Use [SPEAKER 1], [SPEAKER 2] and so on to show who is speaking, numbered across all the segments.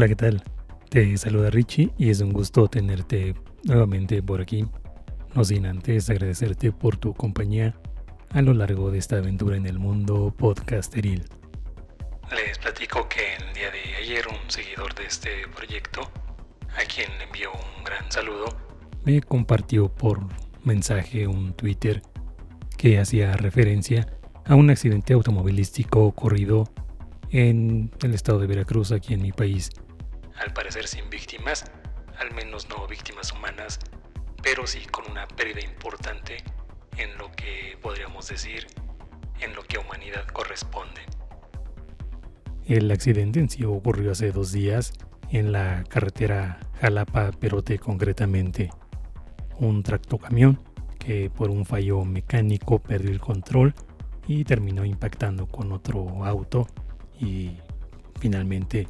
[SPEAKER 1] Hola, ¿qué tal? Te saluda Richie y es un gusto tenerte nuevamente por aquí. No sin antes agradecerte por tu compañía a lo largo de esta aventura en el mundo podcasteril. Les platico que el día de ayer un seguidor de este proyecto, a quien le envío un gran saludo, me compartió por mensaje un Twitter que hacía referencia a un accidente automovilístico ocurrido en el estado de Veracruz, aquí en mi país. Al parecer sin víctimas, al menos no víctimas humanas, pero sí con una pérdida importante en lo que podríamos decir en lo que a humanidad corresponde. El accidente en sí ocurrió hace dos días en la carretera Jalapa-Perote concretamente. Un tractocamión que por un fallo mecánico perdió el control y terminó impactando con otro auto y finalmente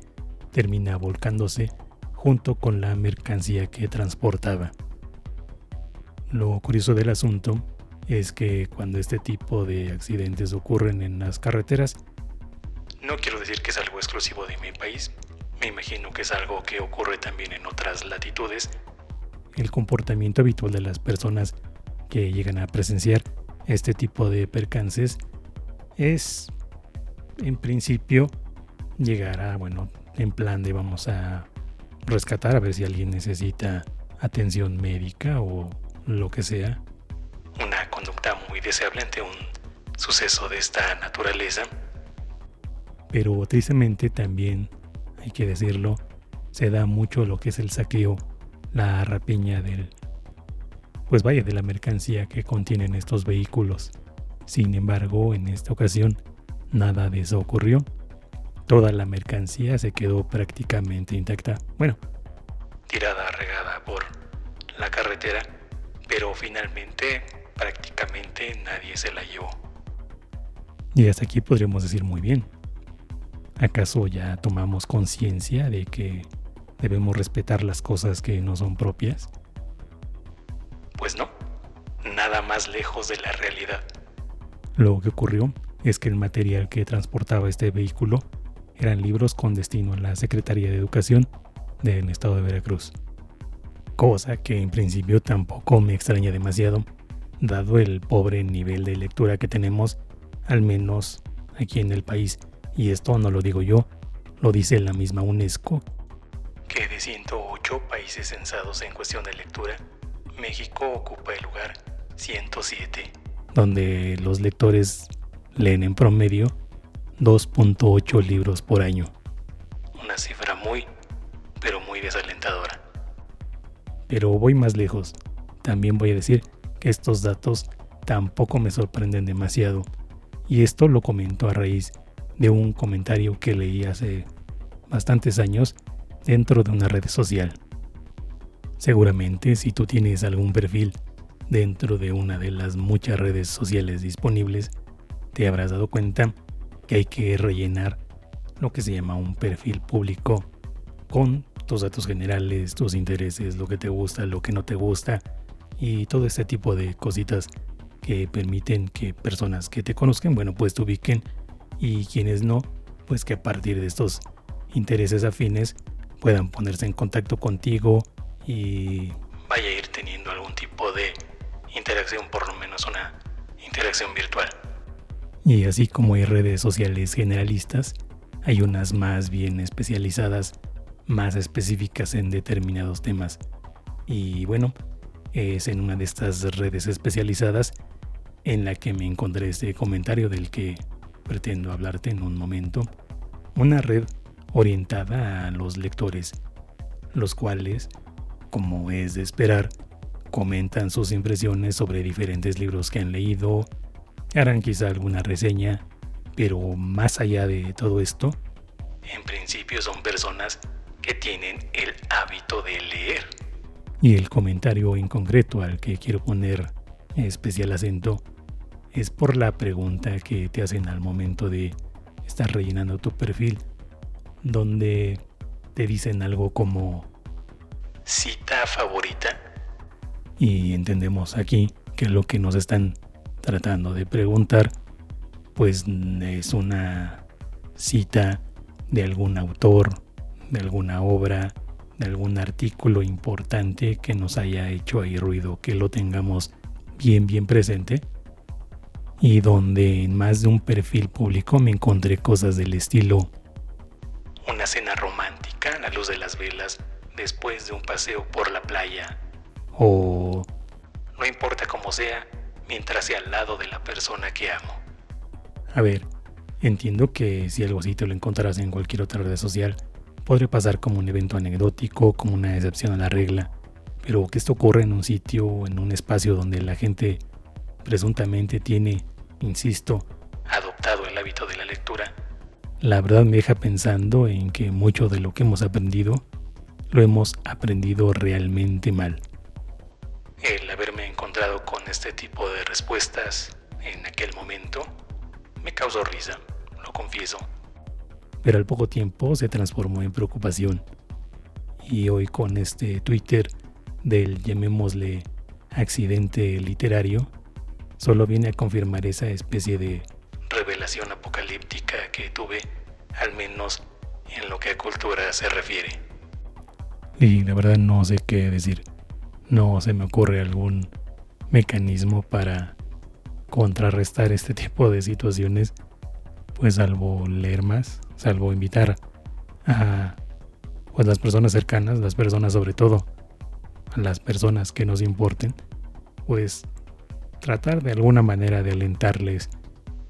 [SPEAKER 1] termina volcándose junto con la mercancía que transportaba. Lo curioso del asunto es que cuando este tipo de accidentes ocurren en las carreteras, no quiero decir que es algo exclusivo de mi país, me imagino que es algo que ocurre también en otras latitudes, el comportamiento habitual de las personas que llegan a presenciar este tipo de percances es en principio llegar a, bueno, en plan de vamos a rescatar a ver si alguien necesita atención médica o lo que sea. Una conducta muy deseable ante un suceso de esta naturaleza. Pero tristemente también, hay que decirlo, se da mucho lo que es el saqueo, la rapiña del, pues vaya, de la mercancía que contienen estos vehículos. Sin embargo, en esta ocasión, nada de eso ocurrió toda la mercancía se quedó prácticamente intacta. Bueno, tirada, regada por la carretera, pero finalmente prácticamente nadie se la llevó. Y hasta aquí podríamos decir muy bien. ¿Acaso ya tomamos conciencia de que debemos respetar las cosas que no son propias? Pues no, nada más lejos de la realidad. Lo que ocurrió es que el material que transportaba este vehículo eran libros con destino a la Secretaría de Educación del estado de Veracruz. Cosa que en principio tampoco me extraña demasiado, dado el pobre nivel de lectura que tenemos, al menos aquí en el país. Y esto no lo digo yo, lo dice la misma UNESCO, que de 108 países censados en cuestión de lectura, México ocupa el lugar 107, donde los lectores leen en promedio 2.8 libros por año. Una cifra muy, pero muy desalentadora. Pero voy más lejos. También voy a decir que estos datos tampoco me sorprenden demasiado. Y esto lo comento a raíz de un comentario que leí hace bastantes años dentro de una red social. Seguramente si tú tienes algún perfil dentro de una de las muchas redes sociales disponibles, te habrás dado cuenta que hay que rellenar lo que se llama un perfil público con tus datos generales, tus intereses, lo que te gusta, lo que no te gusta y todo este tipo de cositas que permiten que personas que te conozcan, bueno, pues te ubiquen y quienes no, pues que a partir de estos intereses afines puedan ponerse en contacto contigo y vaya a ir teniendo algún tipo de interacción, por lo menos una interacción virtual. Y así como hay redes sociales generalistas, hay unas más bien especializadas, más específicas en determinados temas. Y bueno, es en una de estas redes especializadas en la que me encontré este comentario del que pretendo hablarte en un momento. Una red orientada a los lectores, los cuales, como es de esperar, comentan sus impresiones sobre diferentes libros que han leído, harán quizá alguna reseña, pero más allá de todo esto, en principio son personas que tienen el hábito de leer. Y el comentario en concreto al que quiero poner especial acento es por la pregunta que te hacen al momento de estar rellenando tu perfil, donde te dicen algo como cita favorita. Y entendemos aquí que lo que nos están tratando de preguntar, pues es una cita de algún autor, de alguna obra, de algún artículo importante que nos haya hecho ahí ruido, que lo tengamos bien, bien presente. Y donde en más de un perfil público me encontré cosas del estilo una cena romántica a la luz de las velas después de un paseo por la playa. O no importa cómo sea, mientras sea al lado de la persona que amo. A ver, entiendo que si algo así te lo encontrarás en cualquier otra red social, podría pasar como un evento anecdótico, como una excepción a la regla, pero que esto ocurra en un sitio o en un espacio donde la gente presuntamente tiene, insisto, adoptado el hábito de la lectura, la verdad me deja pensando en que mucho de lo que hemos aprendido lo hemos aprendido realmente mal. El haberme encontrado con este tipo de respuestas en aquel momento me causó risa, lo confieso. Pero al poco tiempo se transformó en preocupación. Y hoy con este Twitter del llamémosle accidente literario, solo viene a confirmar esa especie de revelación apocalíptica que tuve, al menos en lo que a cultura se refiere. Y la verdad no sé qué decir. No se me ocurre algún mecanismo para contrarrestar este tipo de situaciones, pues salvo leer más, salvo invitar a pues las personas cercanas, las personas sobre todo, a las personas que nos importen, pues tratar de alguna manera de alentarles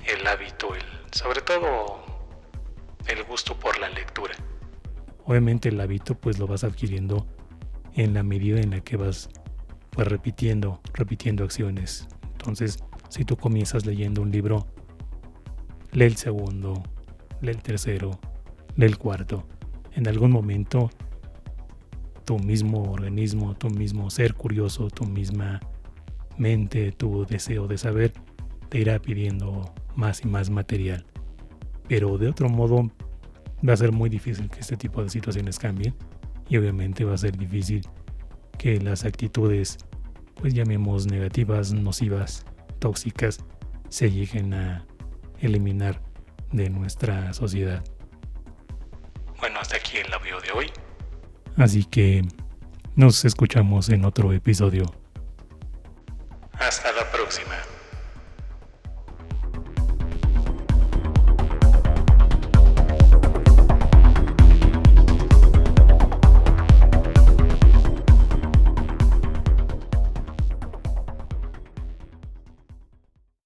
[SPEAKER 1] el hábito, el, sobre todo el gusto por la lectura. Obviamente el hábito pues lo vas adquiriendo en la medida en la que vas pues repitiendo, repitiendo acciones. Entonces, si tú comienzas leyendo un libro, lee el segundo, lee el tercero, lee el cuarto. En algún momento tu mismo organismo, tu mismo ser curioso, tu misma mente, tu deseo de saber, te irá pidiendo más y más material. Pero de otro modo va a ser muy difícil que este tipo de situaciones cambien y obviamente va a ser difícil que las actitudes, pues llamemos negativas, nocivas, tóxicas, se lleguen a eliminar de nuestra sociedad. Bueno, hasta aquí el audio de hoy. Así que nos escuchamos en otro episodio. Hasta la próxima.